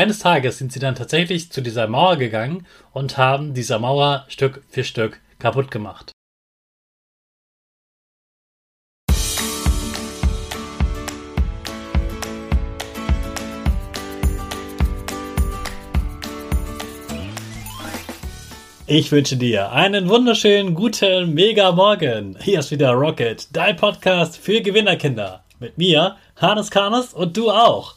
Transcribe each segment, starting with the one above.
eines Tages sind sie dann tatsächlich zu dieser Mauer gegangen und haben dieser Mauer Stück für Stück kaputt gemacht. Ich wünsche dir einen wunderschönen guten Mega Morgen. Hier ist wieder Rocket, dein Podcast für Gewinnerkinder. Mit mir, Hannes Karnes und du auch.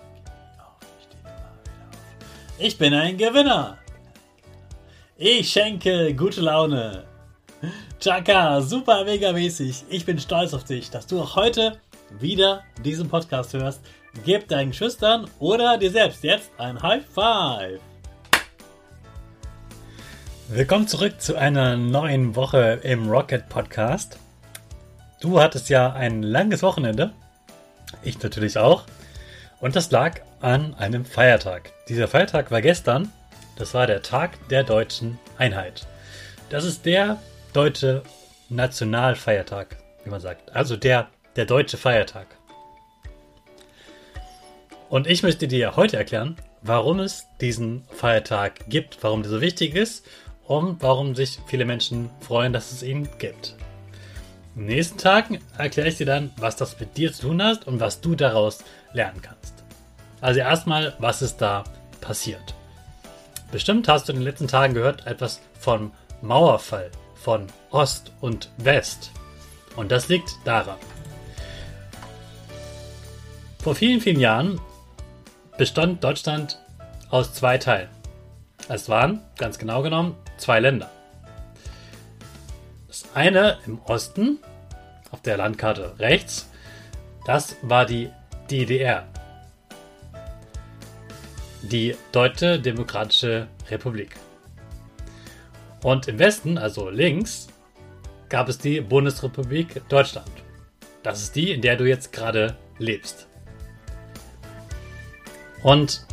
Ich bin ein Gewinner. Ich schenke gute Laune. Chaka, super mega mäßig. Ich bin stolz auf dich, dass du auch heute wieder diesen Podcast hörst. Gib deinen Schüchtern oder dir selbst jetzt ein High Five. Willkommen zurück zu einer neuen Woche im Rocket Podcast. Du hattest ja ein langes Wochenende. Ich natürlich auch. Und das lag an einem Feiertag. Dieser Feiertag war gestern. Das war der Tag der deutschen Einheit. Das ist der deutsche Nationalfeiertag, wie man sagt. Also der, der deutsche Feiertag. Und ich möchte dir heute erklären, warum es diesen Feiertag gibt, warum der so wichtig ist und warum sich viele Menschen freuen, dass es ihn gibt. Den nächsten Tagen erkläre ich dir dann, was das mit dir zu tun hat und was du daraus lernen kannst. Also erstmal, was ist da passiert? Bestimmt hast du in den letzten Tagen gehört etwas vom Mauerfall von Ost und West. Und das liegt daran. Vor vielen, vielen Jahren bestand Deutschland aus zwei Teilen. Es waren, ganz genau genommen, zwei Länder. Das eine im Osten, auf der Landkarte rechts, das war die DDR. Die Deutsche Demokratische Republik. Und im Westen, also links, gab es die Bundesrepublik Deutschland. Das ist die, in der du jetzt gerade lebst. Und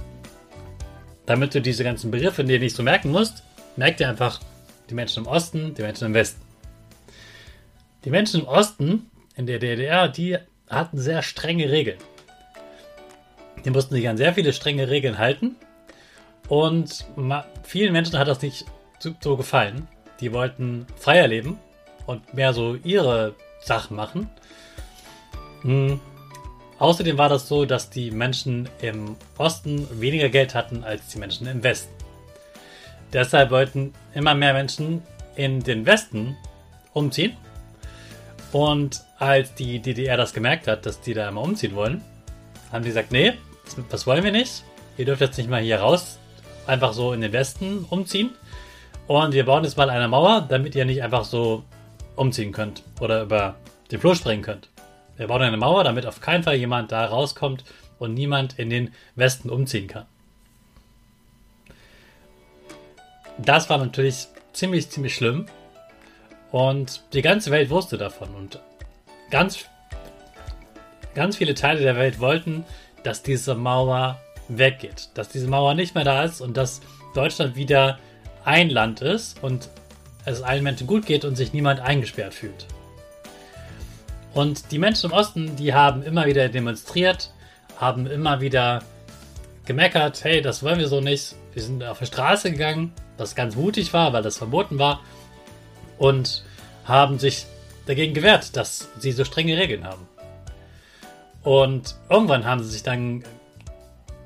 damit du diese ganzen Begriffe dir nicht so merken musst, merk dir einfach die Menschen im Osten, die Menschen im Westen. Die Menschen im Osten in der DDR, die hatten sehr strenge Regeln. Die mussten sich an sehr viele strenge Regeln halten. Und vielen Menschen hat das nicht so gefallen. Die wollten freier leben und mehr so ihre Sachen machen. Mhm. Außerdem war das so, dass die Menschen im Osten weniger Geld hatten als die Menschen im Westen. Deshalb wollten immer mehr Menschen in den Westen umziehen. Und als die DDR das gemerkt hat, dass die da immer umziehen wollen, haben die gesagt, nee, das wollen wir nicht. Ihr dürft jetzt nicht mal hier raus, einfach so in den Westen umziehen. Und wir bauen jetzt mal eine Mauer, damit ihr nicht einfach so umziehen könnt oder über den Flur springen könnt. Wir bauen eine Mauer, damit auf keinen Fall jemand da rauskommt und niemand in den Westen umziehen kann. Das war natürlich ziemlich, ziemlich schlimm. Und die ganze Welt wusste davon. Und ganz, ganz viele Teile der Welt wollten, dass diese Mauer weggeht. Dass diese Mauer nicht mehr da ist und dass Deutschland wieder ein Land ist und es allen Menschen gut geht und sich niemand eingesperrt fühlt. Und die Menschen im Osten, die haben immer wieder demonstriert, haben immer wieder gemeckert, hey, das wollen wir so nicht. Wir sind auf die Straße gegangen, was ganz mutig war, weil das verboten war. Und haben sich dagegen gewehrt, dass sie so strenge Regeln haben. Und irgendwann haben sie sich dann,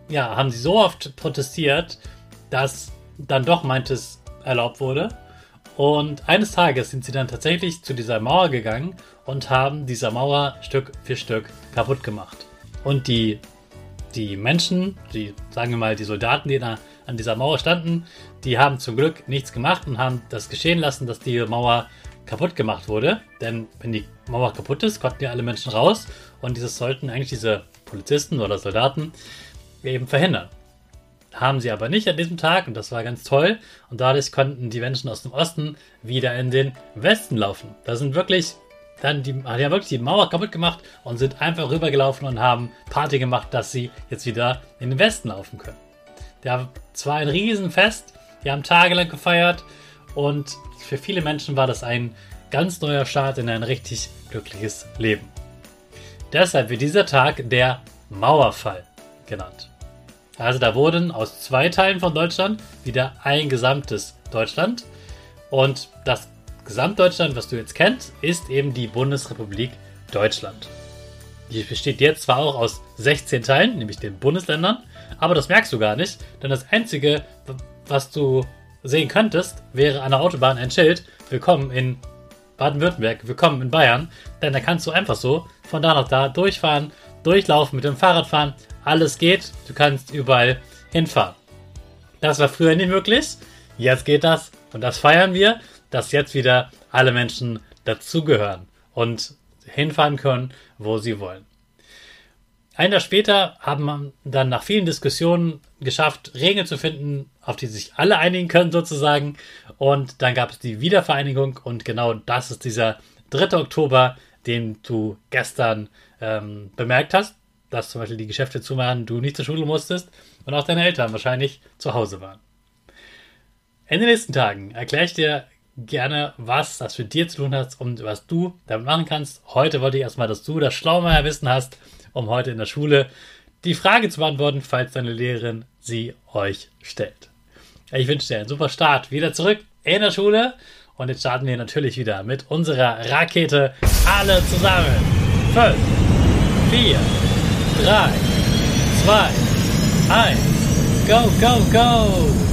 ja, haben sie so oft protestiert, dass dann doch manches erlaubt wurde. Und eines Tages sind sie dann tatsächlich zu dieser Mauer gegangen und haben diese Mauer Stück für Stück kaputt gemacht. Und die, die Menschen, die, sagen wir mal, die Soldaten, die da an dieser Mauer standen, die haben zum Glück nichts gemacht und haben das geschehen lassen, dass die Mauer kaputt gemacht wurde. Denn wenn die Mauer kaputt ist, konnten ja alle Menschen raus und dieses sollten eigentlich diese Polizisten oder Soldaten eben verhindern. Haben sie aber nicht an diesem Tag und das war ganz toll und dadurch konnten die Menschen aus dem Osten wieder in den Westen laufen. Da sind wirklich dann die, die haben wirklich die Mauer kaputt gemacht und sind einfach rübergelaufen und haben Party gemacht, dass sie jetzt wieder in den Westen laufen können. Der war ein Riesenfest, die haben tagelang gefeiert und für viele Menschen war das ein ganz neuer Start in ein richtig glückliches Leben. Deshalb wird dieser Tag der Mauerfall genannt. Also da wurden aus zwei Teilen von Deutschland wieder ein gesamtes Deutschland. Und das Gesamtdeutschland, was du jetzt kennst, ist eben die Bundesrepublik Deutschland. Die besteht jetzt zwar auch aus 16 Teilen, nämlich den Bundesländern, aber das merkst du gar nicht, denn das Einzige, was du sehen könntest, wäre an der Autobahn ein Schild, willkommen in Baden-Württemberg, willkommen in Bayern, denn da kannst du einfach so von da nach da durchfahren, durchlaufen, mit dem Fahrrad fahren, alles geht, du kannst überall hinfahren. Das war früher nicht möglich, jetzt geht das und das feiern wir, dass jetzt wieder alle Menschen dazugehören und hinfahren können, wo sie wollen. Ein Jahr später haben wir dann nach vielen Diskussionen geschafft, Regeln zu finden, auf die sich alle einigen können sozusagen. Und dann gab es die Wiedervereinigung und genau das ist dieser 3. Oktober, den du gestern ähm, bemerkt hast, dass zum Beispiel die Geschäfte zumachen, du nicht zur Schule musstest und auch deine Eltern wahrscheinlich zu Hause waren. In den nächsten Tagen erkläre ich dir gerne, was das für dir zu tun hat und was du damit machen kannst. Heute wollte ich erstmal, dass du das Schlaumeier-Wissen hast, um heute in der Schule die Frage zu beantworten, falls deine Lehrerin sie euch stellt. Ich wünsche dir einen super Start wieder zurück in der Schule und jetzt starten wir natürlich wieder mit unserer Rakete alle zusammen. 5, 4, 3, 2, 1, go, go, go!